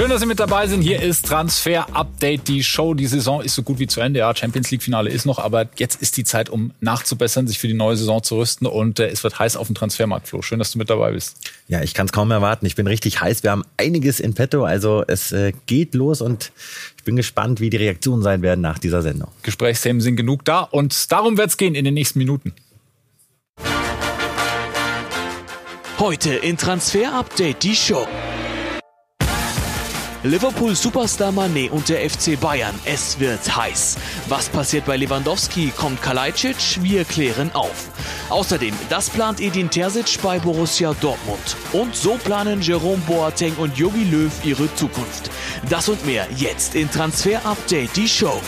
Schön, dass Sie mit dabei sind. Hier ist Transfer Update, die Show. Die Saison ist so gut wie zu Ende. Ja, Champions League Finale ist noch, aber jetzt ist die Zeit, um nachzubessern, sich für die neue Saison zu rüsten und äh, es wird heiß auf dem Transfermarkt, Flo. Schön, dass du mit dabei bist. Ja, ich kann es kaum erwarten. Ich bin richtig heiß. Wir haben einiges in petto. Also es äh, geht los und ich bin gespannt, wie die Reaktionen sein werden nach dieser Sendung. Gesprächsthemen sind genug da und darum wird es gehen in den nächsten Minuten. Heute in Transfer Update die Show. Liverpool Superstar Mané und der FC Bayern. Es wird heiß. Was passiert bei Lewandowski? Kommt Kalajdzic? Wir klären auf. Außerdem, das plant Edin Terzic bei Borussia Dortmund. Und so planen Jerome Boateng und Jogi Löw ihre Zukunft. Das und mehr jetzt in Transfer Update, die Show.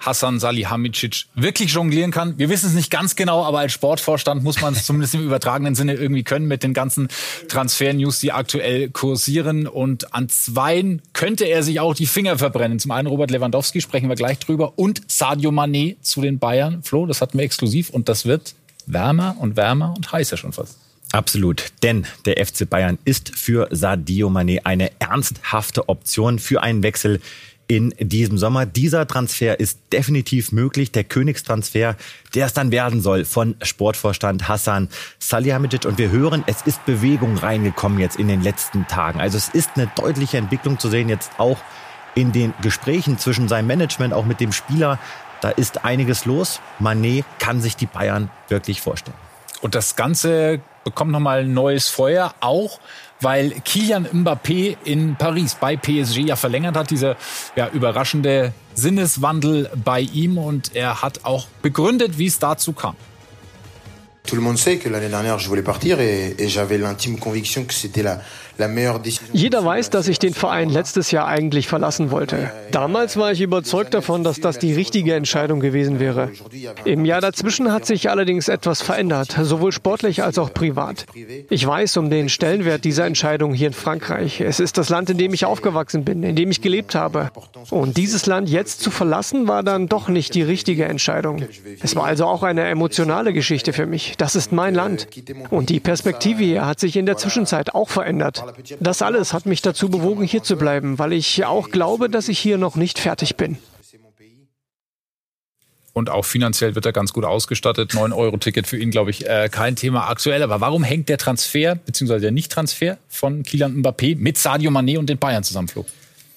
Hassan Salihamidzic wirklich jonglieren kann. Wir wissen es nicht ganz genau, aber als Sportvorstand muss man es zumindest im übertragenen Sinne irgendwie können mit den ganzen Transfer-News, die aktuell kursieren. Und an zweien könnte er sich auch die Finger verbrennen. Zum einen Robert Lewandowski, sprechen wir gleich drüber, und Sadio Mané zu den Bayern. Flo, das hatten wir exklusiv und das wird wärmer und wärmer und heißer schon fast. Absolut, denn der FC Bayern ist für Sadio Mané eine ernsthafte Option für einen Wechsel in diesem Sommer. Dieser Transfer ist definitiv möglich. Der Königstransfer, der es dann werden soll von Sportvorstand Hassan Salihamidzic. Und wir hören, es ist Bewegung reingekommen jetzt in den letzten Tagen. Also es ist eine deutliche Entwicklung zu sehen jetzt auch in den Gesprächen zwischen seinem Management, auch mit dem Spieler. Da ist einiges los. Manet kann sich die Bayern wirklich vorstellen. Und das Ganze bekommt nochmal neues Feuer, auch weil Kilian Mbappé in Paris bei PSG ja verlängert hat, dieser ja, überraschende Sinneswandel bei ihm und er hat auch begründet, wie es dazu kam. Tout le monde sait que l'année dernière je voulais partir et, et j'avais l'intime conviction que c'était la, jeder weiß, dass ich den Verein letztes Jahr eigentlich verlassen wollte. Damals war ich überzeugt davon, dass das die richtige Entscheidung gewesen wäre. Im Jahr dazwischen hat sich allerdings etwas verändert, sowohl sportlich als auch privat. Ich weiß um den Stellenwert dieser Entscheidung hier in Frankreich. Es ist das Land, in dem ich aufgewachsen bin, in dem ich gelebt habe. Und dieses Land jetzt zu verlassen, war dann doch nicht die richtige Entscheidung. Es war also auch eine emotionale Geschichte für mich. Das ist mein Land. Und die Perspektive hier hat sich in der Zwischenzeit auch verändert. Das alles hat mich dazu bewogen, hier zu bleiben, weil ich auch glaube, dass ich hier noch nicht fertig bin. Und auch finanziell wird er ganz gut ausgestattet. 9-Euro-Ticket für ihn, glaube ich, äh, kein Thema aktuell. Aber warum hängt der Transfer, beziehungsweise der Nicht-Transfer von Kylian Mbappé mit Sadio Mané und den Bayern zusammen, Flo?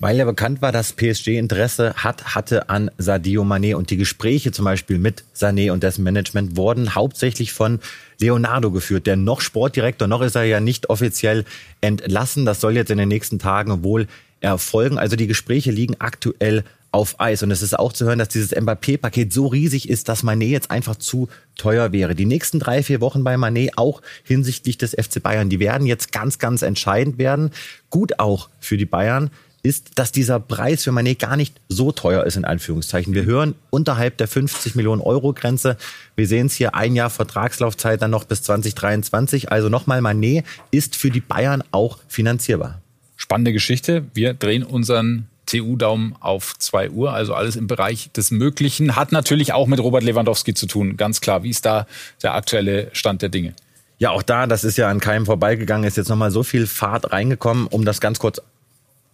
Weil ja bekannt war, dass PSG Interesse hat, hatte an Sadio Mané und die Gespräche zum Beispiel mit Sané und dessen Management wurden hauptsächlich von Leonardo geführt. Der noch Sportdirektor, noch ist er ja nicht offiziell entlassen. Das soll jetzt in den nächsten Tagen wohl erfolgen. Also die Gespräche liegen aktuell auf Eis. Und es ist auch zu hören, dass dieses Mbappé-Paket so riesig ist, dass Manet jetzt einfach zu teuer wäre. Die nächsten drei, vier Wochen bei Manet auch hinsichtlich des FC Bayern, die werden jetzt ganz, ganz entscheidend werden. Gut auch für die Bayern, ist, dass dieser Preis für Manet gar nicht so teuer ist, in Anführungszeichen. Wir hören unterhalb der 50 Millionen Euro Grenze. Wir sehen es hier, ein Jahr Vertragslaufzeit dann noch bis 2023. Also nochmal, Manet ist für die Bayern auch finanzierbar. Spannende Geschichte. Wir drehen unseren TU-Daumen auf 2 Uhr, also alles im Bereich des Möglichen. Hat natürlich auch mit Robert Lewandowski zu tun, ganz klar. Wie ist da der aktuelle Stand der Dinge? Ja, auch da, das ist ja an keinem vorbeigegangen, ist jetzt nochmal so viel Fahrt reingekommen, um das ganz kurz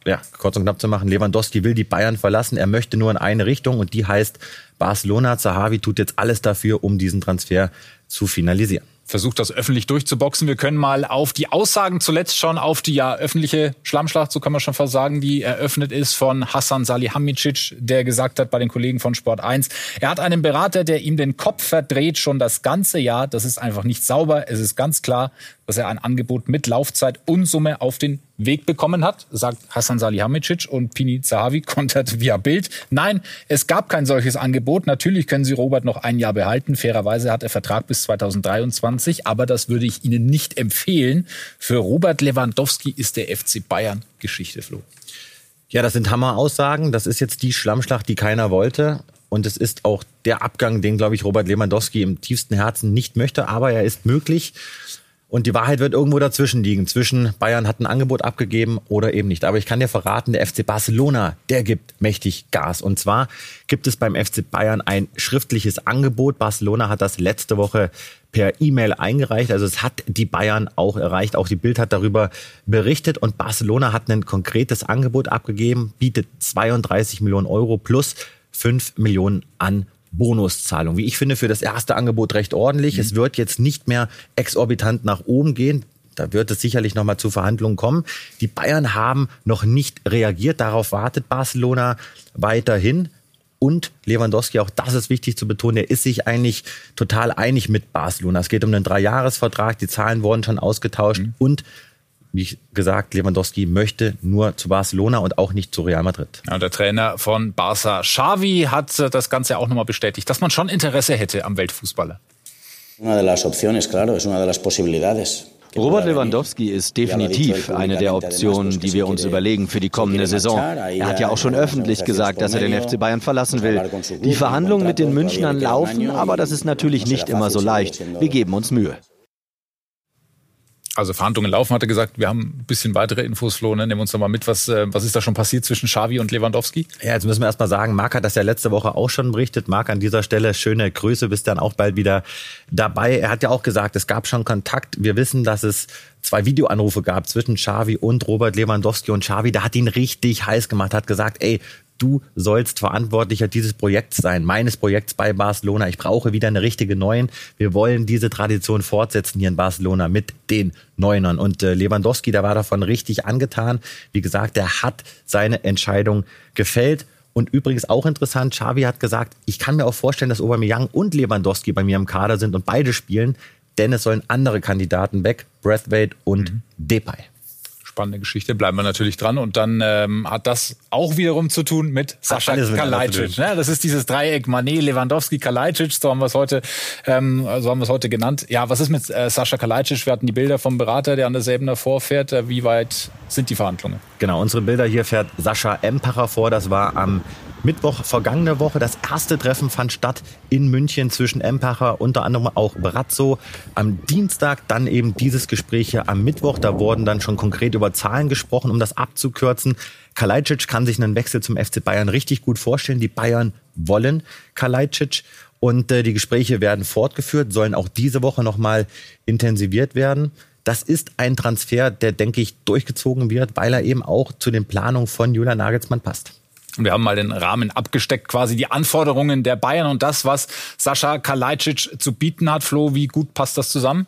ja, kurz und knapp zu machen, Lewandowski will die Bayern verlassen. Er möchte nur in eine Richtung und die heißt Barcelona. Zahavi tut jetzt alles dafür, um diesen Transfer zu finalisieren versucht das öffentlich durchzuboxen. Wir können mal auf die Aussagen zuletzt schauen, auf die ja öffentliche Schlammschlacht, so kann man schon fast sagen, die eröffnet ist von Hassan Salihamidzic, der gesagt hat bei den Kollegen von Sport 1, er hat einen Berater, der ihm den Kopf verdreht schon das ganze Jahr. Das ist einfach nicht sauber. Es ist ganz klar, dass er ein Angebot mit Laufzeit und Summe auf den Weg bekommen hat, sagt Hassan Salihamidzic und Pini Zahavi kontert via Bild. Nein, es gab kein solches Angebot. Natürlich können Sie Robert noch ein Jahr behalten. Fairerweise hat er Vertrag bis 2023, aber das würde ich Ihnen nicht empfehlen. Für Robert Lewandowski ist der FC Bayern Geschichte, Flo. Ja, das sind Hammer-Aussagen. Das ist jetzt die Schlammschlacht, die keiner wollte. Und es ist auch der Abgang, den, glaube ich, Robert Lewandowski im tiefsten Herzen nicht möchte. Aber er ist möglich. Und die Wahrheit wird irgendwo dazwischen liegen. Zwischen Bayern hat ein Angebot abgegeben oder eben nicht. Aber ich kann dir verraten, der FC Barcelona, der gibt mächtig Gas. Und zwar gibt es beim FC Bayern ein schriftliches Angebot. Barcelona hat das letzte Woche per E-Mail eingereicht. Also es hat die Bayern auch erreicht. Auch die Bild hat darüber berichtet. Und Barcelona hat ein konkretes Angebot abgegeben, bietet 32 Millionen Euro plus 5 Millionen an Bonuszahlung. Wie ich finde, für das erste Angebot recht ordentlich. Mhm. Es wird jetzt nicht mehr exorbitant nach oben gehen. Da wird es sicherlich noch mal zu Verhandlungen kommen. Die Bayern haben noch nicht reagiert. Darauf wartet Barcelona weiterhin. Und Lewandowski, auch das ist wichtig zu betonen, er ist sich eigentlich total einig mit Barcelona. Es geht um einen Dreijahresvertrag, die Zahlen wurden schon ausgetauscht mhm. und wie gesagt, Lewandowski möchte nur zu Barcelona und auch nicht zu Real Madrid. Ja, der Trainer von Barca, Xavi, hat äh, das Ganze auch nochmal bestätigt, dass man schon Interesse hätte am Weltfußballer. Robert Lewandowski ist definitiv eine der Optionen, die wir uns überlegen für die kommende Saison. Er hat ja auch schon öffentlich gesagt, dass er den FC Bayern verlassen will. Die Verhandlungen mit den Münchnern laufen, aber das ist natürlich nicht immer so leicht. Wir geben uns Mühe also Verhandlungen laufen, hat er gesagt, wir haben ein bisschen weitere Infos, Flo, ne? nehmen uns doch mal mit, was, äh, was ist da schon passiert zwischen Xavi und Lewandowski? Ja, jetzt müssen wir erst mal sagen, Marc hat das ja letzte Woche auch schon berichtet. Marc, an dieser Stelle schöne Grüße, bist dann auch bald wieder dabei. Er hat ja auch gesagt, es gab schon Kontakt. Wir wissen, dass es zwei Videoanrufe gab zwischen Xavi und Robert Lewandowski und Xavi, der hat ihn richtig heiß gemacht, hat gesagt, ey, du sollst Verantwortlicher dieses Projekts sein, meines Projekts bei Barcelona. Ich brauche wieder eine richtige Neuen. Wir wollen diese Tradition fortsetzen hier in Barcelona mit den Neunern. Und äh, Lewandowski, der war davon richtig angetan. Wie gesagt, der hat seine Entscheidung gefällt. Und übrigens auch interessant, Xavi hat gesagt, ich kann mir auch vorstellen, dass Aubameyang und Lewandowski bei mir im Kader sind und beide spielen, denn es sollen andere Kandidaten weg, Breathwaite und mhm. Depay spannende Geschichte. Bleiben wir natürlich dran. Und dann ähm, hat das auch wiederum zu tun mit Sascha Kalajdzic. Ne? Das ist dieses Dreieck Manet, Lewandowski, Kalajdzic. So haben wir es heute, ähm, so haben wir es heute genannt. Ja, was ist mit äh, Sascha Kalajdzic? Wir hatten die Bilder vom Berater, der an derselben davor fährt. Äh, wie weit sind die Verhandlungen? Genau, unsere Bilder hier fährt Sascha Empacher vor. Das war am Mittwoch vergangene Woche. Das erste Treffen fand statt in München zwischen Empacher, unter anderem auch Brazzo. Am Dienstag dann eben dieses Gespräch hier am Mittwoch. Da wurden dann schon konkret über Zahlen gesprochen, um das abzukürzen. Kalajdzic kann sich einen Wechsel zum FC Bayern richtig gut vorstellen. Die Bayern wollen Kalajdzic. Und äh, die Gespräche werden fortgeführt, sollen auch diese Woche nochmal intensiviert werden. Das ist ein Transfer, der, denke ich, durchgezogen wird, weil er eben auch zu den Planungen von Julian Nagelsmann passt. Wir haben mal den Rahmen abgesteckt, quasi die Anforderungen der Bayern und das, was Sascha Kalajdzic zu bieten hat. Flo, wie gut passt das zusammen?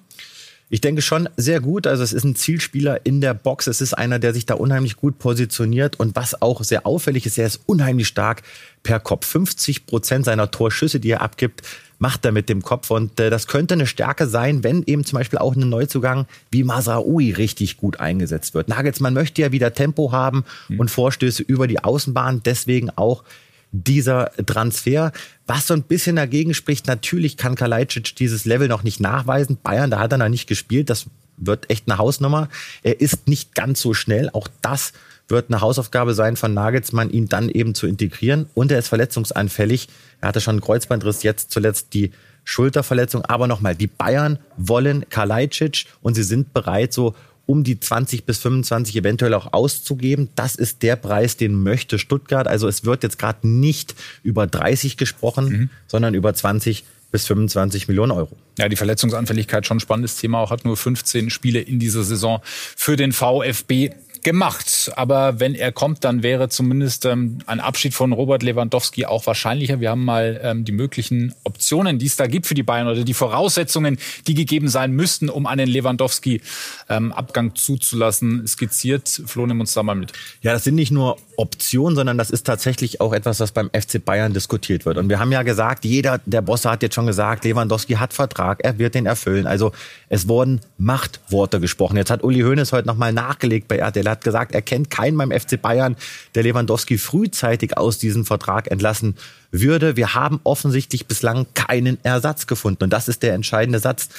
Ich denke schon sehr gut. Also es ist ein Zielspieler in der Box. Es ist einer, der sich da unheimlich gut positioniert. Und was auch sehr auffällig ist, er ist unheimlich stark per Kopf. 50 Prozent seiner Torschüsse, die er abgibt, macht er mit dem Kopf. Und äh, das könnte eine Stärke sein, wenn eben zum Beispiel auch ein Neuzugang wie Masraoui richtig gut eingesetzt wird. Nagelsmann möchte ja wieder Tempo haben mhm. und Vorstöße über die Außenbahn. Deswegen auch dieser Transfer. Was so ein bisschen dagegen spricht, natürlich kann Kalajdzic dieses Level noch nicht nachweisen. Bayern, da hat er noch nicht gespielt. Das wird echt eine Hausnummer. Er ist nicht ganz so schnell. Auch das wird eine Hausaufgabe sein von Nagelsmann, ihn dann eben zu integrieren. Und er ist verletzungsanfällig. Er hatte schon einen Kreuzbandriss, jetzt zuletzt die Schulterverletzung. Aber nochmal, die Bayern wollen Kalajdzic und sie sind bereit, so um die 20 bis 25 eventuell auch auszugeben. Das ist der Preis, den möchte Stuttgart. Also es wird jetzt gerade nicht über 30 gesprochen, mhm. sondern über 20 bis 25 Millionen Euro. Ja, die Verletzungsanfälligkeit schon spannendes Thema. Auch hat nur 15 Spiele in dieser Saison für den VfB gemacht. Aber wenn er kommt, dann wäre zumindest ähm, ein Abschied von Robert Lewandowski auch wahrscheinlicher. Wir haben mal ähm, die möglichen Optionen, die es da gibt für die Bayern oder die Voraussetzungen, die gegeben sein müssten, um einen Lewandowski-Abgang ähm, zuzulassen, skizziert. Flo, nimm uns da mal mit. Ja, das sind nicht nur Optionen, sondern das ist tatsächlich auch etwas, was beim FC Bayern diskutiert wird. Und wir haben ja gesagt, jeder der Bosse hat jetzt schon gesagt, Lewandowski hat Vertrag, er wird den erfüllen. Also es wurden Machtworte gesprochen. Jetzt hat Uli Hoeneß heute nochmal nachgelegt bei RTL hat gesagt, er kennt keinen beim FC Bayern, der Lewandowski frühzeitig aus diesem Vertrag entlassen würde. Wir haben offensichtlich bislang keinen Ersatz gefunden. Und das ist der entscheidende Satz.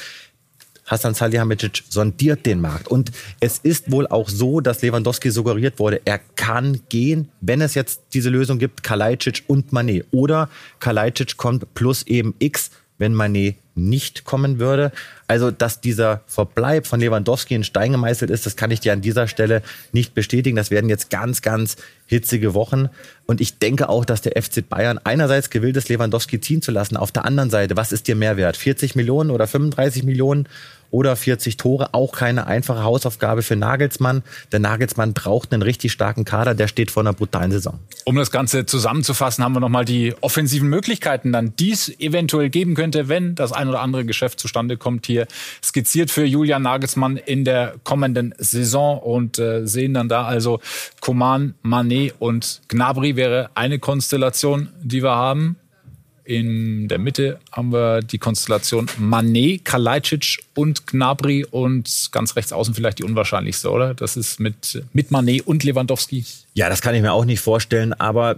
Hassan Salihamidzic sondiert den Markt. Und es ist wohl auch so, dass Lewandowski suggeriert wurde, er kann gehen, wenn es jetzt diese Lösung gibt, Kalajdzic und Manet. Oder Kalajdzic kommt plus eben X, wenn Manet nicht kommen würde. Also, dass dieser Verbleib von Lewandowski in Stein gemeißelt ist, das kann ich dir an dieser Stelle nicht bestätigen. Das werden jetzt ganz, ganz hitzige Wochen. Und ich denke auch, dass der FC Bayern einerseits gewillt ist, Lewandowski ziehen zu lassen. Auf der anderen Seite, was ist dir mehr wert? 40 Millionen oder 35 Millionen? Oder 40 Tore. Auch keine einfache Hausaufgabe für Nagelsmann. Der Nagelsmann braucht einen richtig starken Kader, der steht vor einer brutalen Saison. Um das Ganze zusammenzufassen, haben wir nochmal die offensiven Möglichkeiten dann, die es eventuell geben könnte, wenn das ein oder andere Geschäft zustande kommt, hier skizziert für Julian Nagelsmann in der kommenden Saison und äh, sehen dann da also Koman, Manet und Gnabry wäre eine Konstellation, die wir haben. In der Mitte haben wir die Konstellation Manet, Kalajdzic und Gnabry und ganz rechts außen vielleicht die unwahrscheinlichste, oder? Das ist mit, mit Manet und Lewandowski. Ja, das kann ich mir auch nicht vorstellen, aber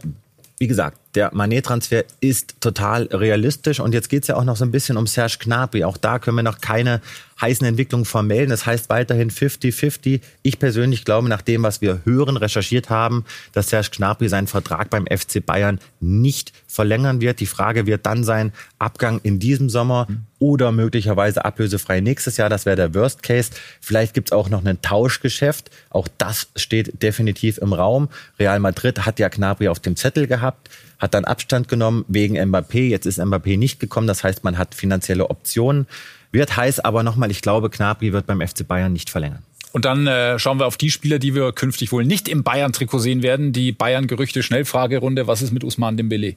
wie gesagt, der Manet-Transfer ist total realistisch. Und jetzt geht's ja auch noch so ein bisschen um Serge Gnabry. Auch da können wir noch keine heißen Entwicklungen vermelden. Das heißt weiterhin 50-50. Ich persönlich glaube, nach dem, was wir hören, recherchiert haben, dass Serge Gnabry seinen Vertrag beim FC Bayern nicht verlängern wird. Die Frage wird dann sein, Abgang in diesem Sommer oder möglicherweise ablösefrei nächstes Jahr. Das wäre der Worst Case. Vielleicht gibt's auch noch ein Tauschgeschäft. Auch das steht definitiv im Raum. Real Madrid hat ja Gnabry auf dem Zettel gehabt hat dann Abstand genommen wegen Mbappé. Jetzt ist Mbappé nicht gekommen. Das heißt, man hat finanzielle Optionen. Wird heiß, aber nochmal, ich glaube, Knapri wird beim FC Bayern nicht verlängern. Und dann äh, schauen wir auf die Spieler, die wir künftig wohl nicht im Bayern-Trikot sehen werden. Die Bayern-Gerüchte-Schnellfragerunde. Was ist mit Usman Dembele?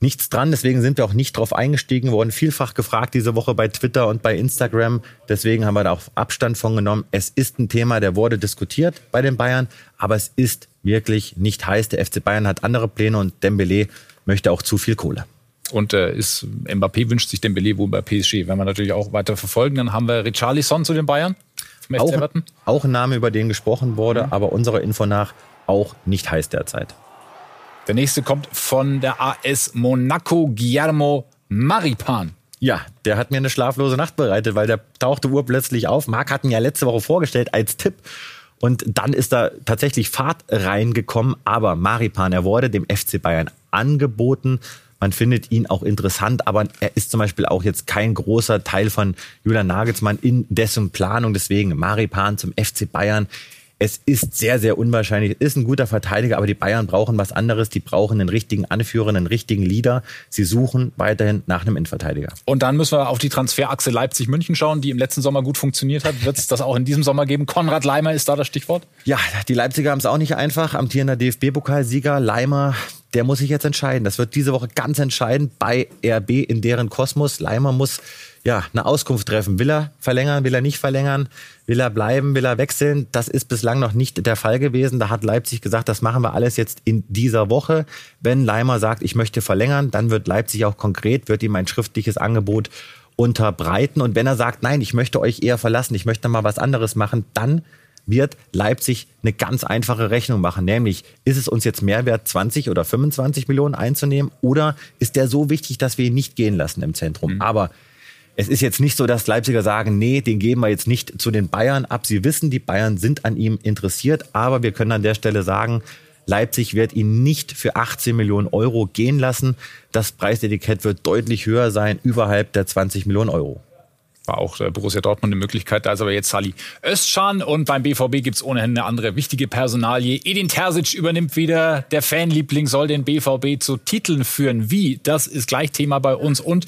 Nichts dran. Deswegen sind wir auch nicht drauf eingestiegen, wurden vielfach gefragt diese Woche bei Twitter und bei Instagram. Deswegen haben wir da auch Abstand von genommen. Es ist ein Thema, der wurde diskutiert bei den Bayern, aber es ist wirklich nicht heiß. Der FC Bayern hat andere Pläne und Dembele möchte auch zu viel Kohle. Und äh, ist Mbappé wünscht sich Dembele wohl bei PSG. Wenn wir natürlich auch weiter verfolgen, dann haben wir Richarlison zu den Bayern. Auch, auch ein Name, über den gesprochen wurde, mhm. aber unserer Info nach auch nicht heiß derzeit. Der nächste kommt von der AS Monaco, Guillermo Maripan. Ja, der hat mir eine schlaflose Nacht bereitet, weil der tauchte urplötzlich auf. Marc hat ihn ja letzte Woche vorgestellt als Tipp. Und dann ist da tatsächlich Fahrt reingekommen. Aber Maripan, er wurde dem FC Bayern angeboten. Man findet ihn auch interessant, aber er ist zum Beispiel auch jetzt kein großer Teil von Julian Nagelsmann in dessen Planung. Deswegen Maripan zum FC Bayern es ist sehr, sehr unwahrscheinlich. Ist ein guter Verteidiger, aber die Bayern brauchen was anderes. Die brauchen einen richtigen Anführer, einen richtigen Leader. Sie suchen weiterhin nach einem Innenverteidiger. Und dann müssen wir auf die Transferachse Leipzig-München schauen, die im letzten Sommer gut funktioniert hat. Wird es das auch in diesem Sommer geben? Konrad Leimer ist da das Stichwort? Ja, die Leipziger haben es auch nicht einfach. Amtierender DFB-Pokalsieger Leimer der muss sich jetzt entscheiden. Das wird diese Woche ganz entscheidend bei RB in deren Kosmos. Leimer muss ja eine Auskunft treffen. Will er verlängern, will er nicht verlängern? Will er bleiben, will er wechseln? Das ist bislang noch nicht der Fall gewesen. Da hat Leipzig gesagt, das machen wir alles jetzt in dieser Woche. Wenn Leimer sagt, ich möchte verlängern, dann wird Leipzig auch konkret, wird ihm ein schriftliches Angebot unterbreiten. Und wenn er sagt, nein, ich möchte euch eher verlassen, ich möchte mal was anderes machen, dann wird Leipzig eine ganz einfache Rechnung machen, nämlich ist es uns jetzt mehr wert, 20 oder 25 Millionen einzunehmen oder ist der so wichtig, dass wir ihn nicht gehen lassen im Zentrum? Mhm. Aber es ist jetzt nicht so, dass Leipziger sagen, nee, den geben wir jetzt nicht zu den Bayern ab. Sie wissen, die Bayern sind an ihm interessiert, aber wir können an der Stelle sagen, Leipzig wird ihn nicht für 18 Millionen Euro gehen lassen. Das Preisetikett wird deutlich höher sein, überhalb der 20 Millionen Euro war auch äh, Borussia Dortmund eine Möglichkeit. Da ist aber jetzt Sali Özcan und beim BVB gibt's ohnehin eine andere wichtige Personalie. Edin Terzic übernimmt wieder. Der Fanliebling soll den BVB zu Titeln führen. Wie? Das ist gleich Thema bei uns und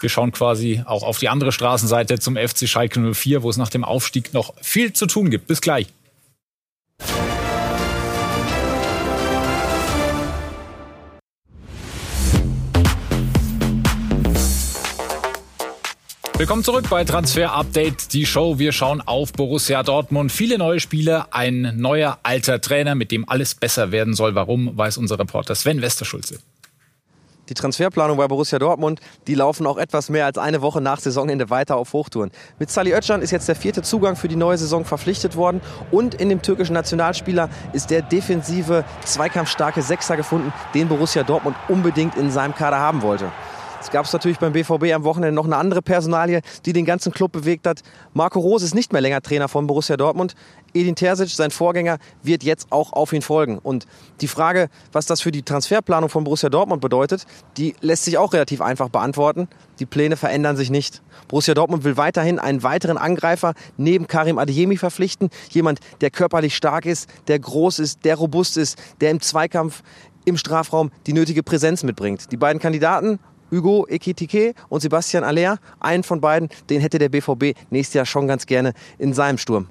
wir schauen quasi auch auf die andere Straßenseite zum FC Schalke 04, wo es nach dem Aufstieg noch viel zu tun gibt. Bis gleich. Willkommen zurück bei Transfer Update, die Show. Wir schauen auf Borussia Dortmund. Viele neue Spieler, ein neuer alter Trainer, mit dem alles besser werden soll. Warum, weiß unser Reporter Sven Westerschulze. Die Transferplanung bei Borussia Dortmund, die laufen auch etwas mehr als eine Woche nach Saisonende weiter auf Hochtouren. Mit Salih Özcan ist jetzt der vierte Zugang für die neue Saison verpflichtet worden und in dem türkischen Nationalspieler ist der defensive, zweikampfstarke Sechser gefunden, den Borussia Dortmund unbedingt in seinem Kader haben wollte. Es gab natürlich beim BVB am Wochenende noch eine andere Personalie, die den ganzen Club bewegt hat. Marco Rose ist nicht mehr länger Trainer von Borussia Dortmund. Edin Terzic, sein Vorgänger, wird jetzt auch auf ihn folgen. Und die Frage, was das für die Transferplanung von Borussia Dortmund bedeutet, die lässt sich auch relativ einfach beantworten. Die Pläne verändern sich nicht. Borussia Dortmund will weiterhin einen weiteren Angreifer neben Karim Adeyemi verpflichten. Jemand, der körperlich stark ist, der groß ist, der robust ist, der im Zweikampf im Strafraum die nötige Präsenz mitbringt. Die beiden Kandidaten Hugo Ekitike und Sebastian Aller, einen von beiden, den hätte der BVB nächstes Jahr schon ganz gerne in seinem Sturm.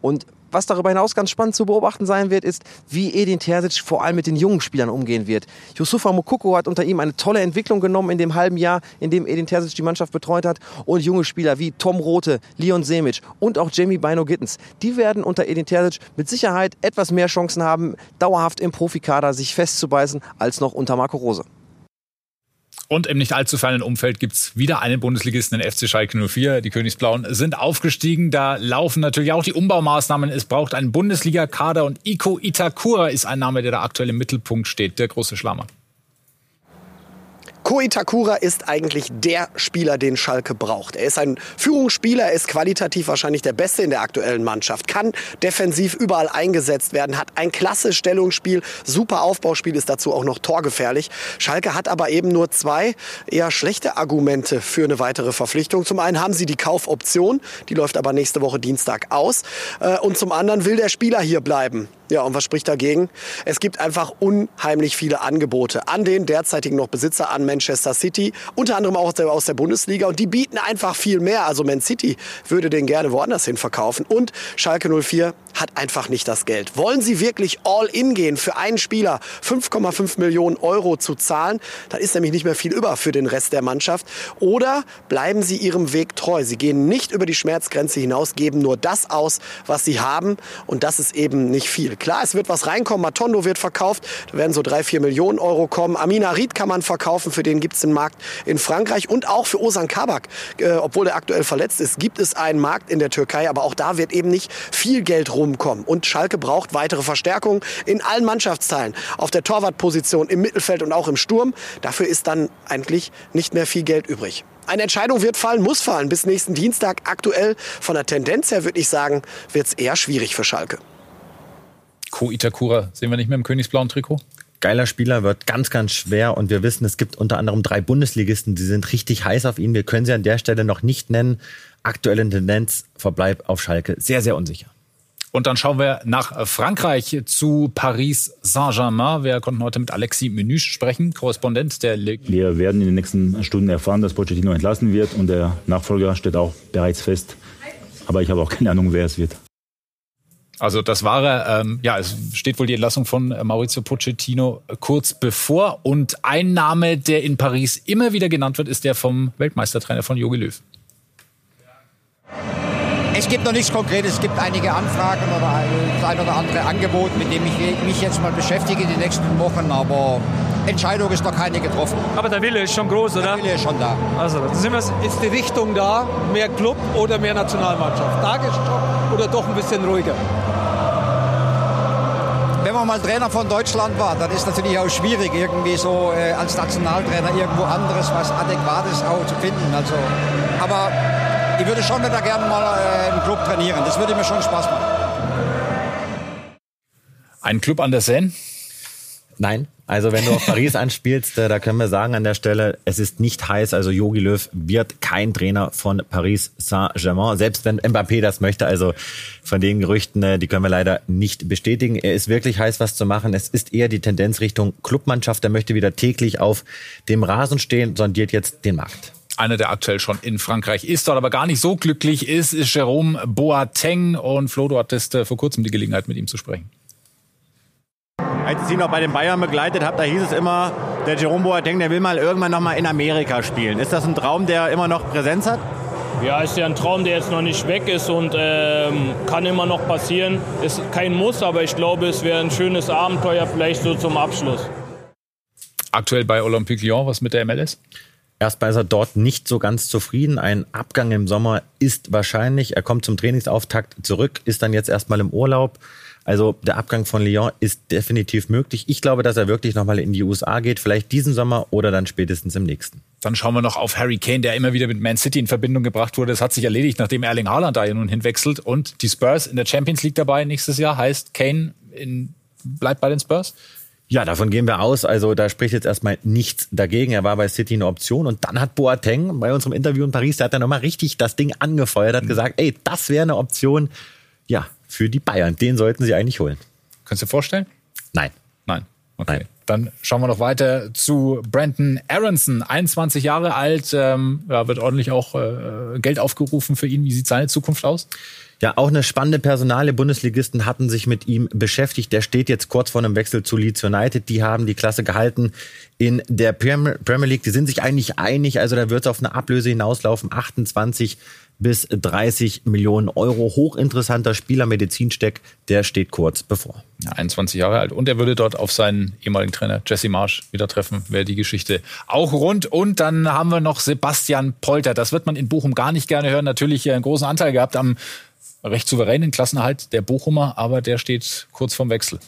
Und was darüber hinaus ganz spannend zu beobachten sein wird, ist, wie Edin Terzic vor allem mit den jungen Spielern umgehen wird. Yusufa Mokoko hat unter ihm eine tolle Entwicklung genommen in dem halben Jahr, in dem Edin Terzic die Mannschaft betreut hat. Und junge Spieler wie Tom Rote, Leon Semic und auch Jamie Bino Gittens, die werden unter Edin Terzic mit Sicherheit etwas mehr Chancen haben, dauerhaft im Profikader sich festzubeißen, als noch unter Marco Rose. Und im nicht allzu fernen Umfeld gibt's wieder einen Bundesligisten, den FC Schalke 04. Die Königsblauen sind aufgestiegen. Da laufen natürlich auch die Umbaumaßnahmen. Es braucht einen Bundesliga-Kader und Iko Itakura ist ein Name, der da aktuell im Mittelpunkt steht. Der große Schlammer. Ko Itakura ist eigentlich der Spieler, den Schalke braucht. Er ist ein Führungsspieler, er ist qualitativ wahrscheinlich der Beste in der aktuellen Mannschaft, kann defensiv überall eingesetzt werden, hat ein klasse Stellungsspiel, super Aufbauspiel, ist dazu auch noch torgefährlich. Schalke hat aber eben nur zwei eher schlechte Argumente für eine weitere Verpflichtung. Zum einen haben sie die Kaufoption, die läuft aber nächste Woche Dienstag aus. Äh, und zum anderen will der Spieler hier bleiben. Ja, und was spricht dagegen? Es gibt einfach unheimlich viele Angebote an den derzeitigen noch Besitzer an Manchester City, unter anderem auch aus der Bundesliga. Und die bieten einfach viel mehr. Also Man City würde den gerne woanders hin verkaufen. Und Schalke 04 hat einfach nicht das Geld. Wollen Sie wirklich all in gehen für einen Spieler 5,5 Millionen Euro zu zahlen? Dann ist nämlich nicht mehr viel über für den Rest der Mannschaft. Oder bleiben Sie Ihrem Weg treu. Sie gehen nicht über die Schmerzgrenze hinaus, geben nur das aus, was Sie haben. Und das ist eben nicht viel. Klar, es wird was reinkommen. Matondo wird verkauft. Da werden so drei, vier Millionen Euro kommen. Amina Ried kann man verkaufen. Für den gibt es den Markt in Frankreich. Und auch für Osan Kabak, äh, obwohl er aktuell verletzt ist, gibt es einen Markt in der Türkei. Aber auch da wird eben nicht viel Geld rumkommen. Und Schalke braucht weitere Verstärkung in allen Mannschaftsteilen. Auf der Torwartposition, im Mittelfeld und auch im Sturm. Dafür ist dann eigentlich nicht mehr viel Geld übrig. Eine Entscheidung wird fallen, muss fallen bis nächsten Dienstag. Aktuell von der Tendenz her würde ich sagen, wird es eher schwierig für Schalke. Ko Itakura sehen wir nicht mehr im königsblauen Trikot? Geiler Spieler, wird ganz, ganz schwer. Und wir wissen, es gibt unter anderem drei Bundesligisten, die sind richtig heiß auf ihn. Wir können sie an der Stelle noch nicht nennen. Aktuelle Tendenz, Verbleib auf Schalke, sehr, sehr unsicher. Und dann schauen wir nach Frankreich zu Paris Saint-Germain. Wir konnten heute mit Alexis Menüsch sprechen, Korrespondent der Ligue. Wir werden in den nächsten Stunden erfahren, dass Pochettino entlassen wird und der Nachfolger steht auch bereits fest. Aber ich habe auch keine Ahnung, wer es wird. Also das war, ähm, ja, es steht wohl die Entlassung von Maurizio Pochettino kurz bevor. Und ein Name, der in Paris immer wieder genannt wird, ist der vom Weltmeistertrainer von Jogi Löw. Es gibt noch nichts Konkretes. Es gibt einige Anfragen oder das ein oder andere Angebot, mit dem ich mich jetzt mal beschäftige die nächsten Wochen. Aber Entscheidung ist noch keine getroffen. Aber der Wille ist schon groß, oder? Der Wille ist schon da. Also, da sind wir ist die Richtung da? Mehr Club oder mehr Nationalmannschaft? Tagesstopp oder doch ein bisschen ruhiger? Wenn man mal Trainer von Deutschland war, dann ist natürlich auch schwierig, irgendwie so äh, als Nationaltrainer irgendwo anderes, was Adäquates auch zu finden. Also, aber ich würde schon wieder gerne mal äh, einen Club trainieren. Das würde mir schon Spaß machen. Ein Club an der Seine? Nein. Also wenn du auf Paris anspielst, äh, da können wir sagen an der Stelle, es ist nicht heiß. Also Jogi Löw wird kein Trainer von Paris Saint-Germain, selbst wenn Mbappé das möchte. Also von den Gerüchten, äh, die können wir leider nicht bestätigen. Er ist wirklich heiß, was zu machen. Es ist eher die Tendenz Richtung Clubmannschaft. Er möchte wieder täglich auf dem Rasen stehen, sondiert jetzt den Markt einer, der aktuell schon in Frankreich ist, dort aber gar nicht so glücklich ist, ist Jerome Boateng. Und Flo, du hattest äh, vor kurzem die Gelegenheit, mit ihm zu sprechen. Als ich sie noch bei den Bayern begleitet habe, da hieß es immer, der Jerome Boateng, der will mal irgendwann noch mal in Amerika spielen. Ist das ein Traum, der immer noch Präsenz hat? Ja, ist ja ein Traum, der jetzt noch nicht weg ist und ähm, kann immer noch passieren. Ist kein Muss, aber ich glaube, es wäre ein schönes Abenteuer vielleicht so zum Abschluss. Aktuell bei Olympique Lyon, was mit der MLS? Erstmal ist er dort nicht so ganz zufrieden. Ein Abgang im Sommer ist wahrscheinlich. Er kommt zum Trainingsauftakt zurück, ist dann jetzt erstmal im Urlaub. Also der Abgang von Lyon ist definitiv möglich. Ich glaube, dass er wirklich nochmal in die USA geht, vielleicht diesen Sommer oder dann spätestens im nächsten. Dann schauen wir noch auf Harry Kane, der immer wieder mit Man City in Verbindung gebracht wurde. Das hat sich erledigt, nachdem Erling Haaland da ja nun hinwechselt. Und die Spurs in der Champions League dabei nächstes Jahr. Heißt, Kane in, bleibt bei den Spurs? Ja, davon gehen wir aus. Also da spricht jetzt erstmal nichts dagegen. Er war bei City eine Option und dann hat Boateng bei unserem Interview in Paris, da hat er nochmal richtig das Ding angefeuert, hat mhm. gesagt, ey, das wäre eine Option, ja, für die Bayern. Den sollten sie eigentlich holen. Kannst du dir vorstellen? Nein. Nein. Okay. Nein. Dann schauen wir noch weiter zu Brandon Aronson, 21 Jahre alt, ähm, ja, wird ordentlich auch äh, Geld aufgerufen für ihn. Wie sieht seine Zukunft aus? Ja, auch eine spannende Personale. Bundesligisten hatten sich mit ihm beschäftigt. Der steht jetzt kurz vor einem Wechsel zu Leeds United. Die haben die Klasse gehalten in der Premier League. Die sind sich eigentlich einig. Also da wird es auf eine Ablöse hinauslaufen. 28 bis 30 Millionen Euro. Hochinteressanter Spieler, Medizinsteck, der steht kurz bevor. Ja, 21 Jahre alt. Und er würde dort auf seinen ehemaligen Trainer Jesse Marsch wieder treffen. Wäre die Geschichte auch rund. Und dann haben wir noch Sebastian Polter. Das wird man in Bochum gar nicht gerne hören. Natürlich einen großen Anteil gehabt am recht souveränen Klassenerhalt der Bochumer, aber der steht kurz vorm Wechsel.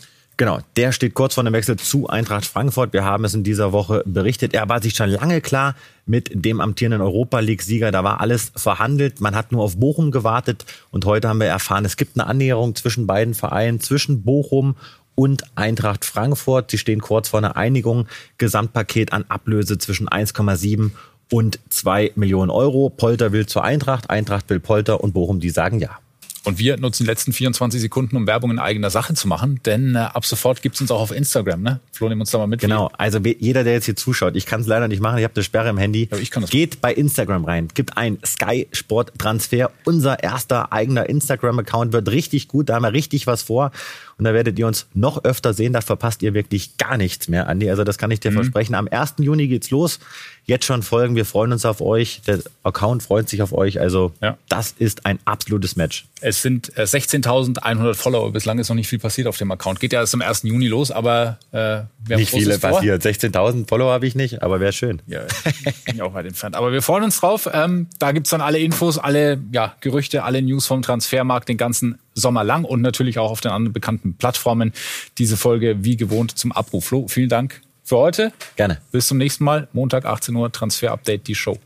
Genau, der steht kurz vor dem Wechsel zu Eintracht Frankfurt. Wir haben es in dieser Woche berichtet. Er war sich schon lange klar mit dem amtierenden Europa League-Sieger. Da war alles verhandelt. Man hat nur auf Bochum gewartet. Und heute haben wir erfahren, es gibt eine Annäherung zwischen beiden Vereinen, zwischen Bochum und Eintracht Frankfurt. Sie stehen kurz vor einer Einigung. Gesamtpaket an Ablöse zwischen 1,7 und 2 Millionen Euro. Polter will zur Eintracht, Eintracht will Polter und Bochum, die sagen ja. Und wir nutzen die letzten 24 Sekunden, um Werbung in eigener Sache zu machen, denn äh, ab sofort gibt's uns auch auf Instagram. Ne? Flo, nimm uns da mal mit. Genau, also jeder, der jetzt hier zuschaut, ich kann es leider nicht machen, ich habe eine Sperre im Handy. Ja, ich kann das Geht bei Instagram rein, gibt ein Sky Sport Transfer. Unser erster eigener Instagram-Account wird richtig gut, da haben wir richtig was vor. Und da werdet ihr uns noch öfter sehen, da verpasst ihr wirklich gar nichts mehr, Andi. Also das kann ich dir mhm. versprechen. Am 1. Juni geht's los jetzt schon folgen. Wir freuen uns auf euch. Der Account freut sich auf euch. Also ja. das ist ein absolutes Match. Es sind 16.100 äh, Follower. Bislang ist noch nicht viel passiert auf dem Account. Geht ja erst am 1. Juni los, aber äh, wir haben Nicht viele vor. passiert. 16.000 Follower habe ich nicht, aber wäre schön. Ja, bin ich auch weit entfernt. Aber wir freuen uns drauf. Ähm, da gibt's dann alle Infos, alle ja, Gerüchte, alle News vom Transfermarkt den ganzen sommerlang und natürlich auch auf den anderen bekannten Plattformen. Diese Folge wie gewohnt zum Abruf. Flo, vielen Dank für heute. Gerne. Bis zum nächsten Mal. Montag 18 Uhr Transfer Update, die Show.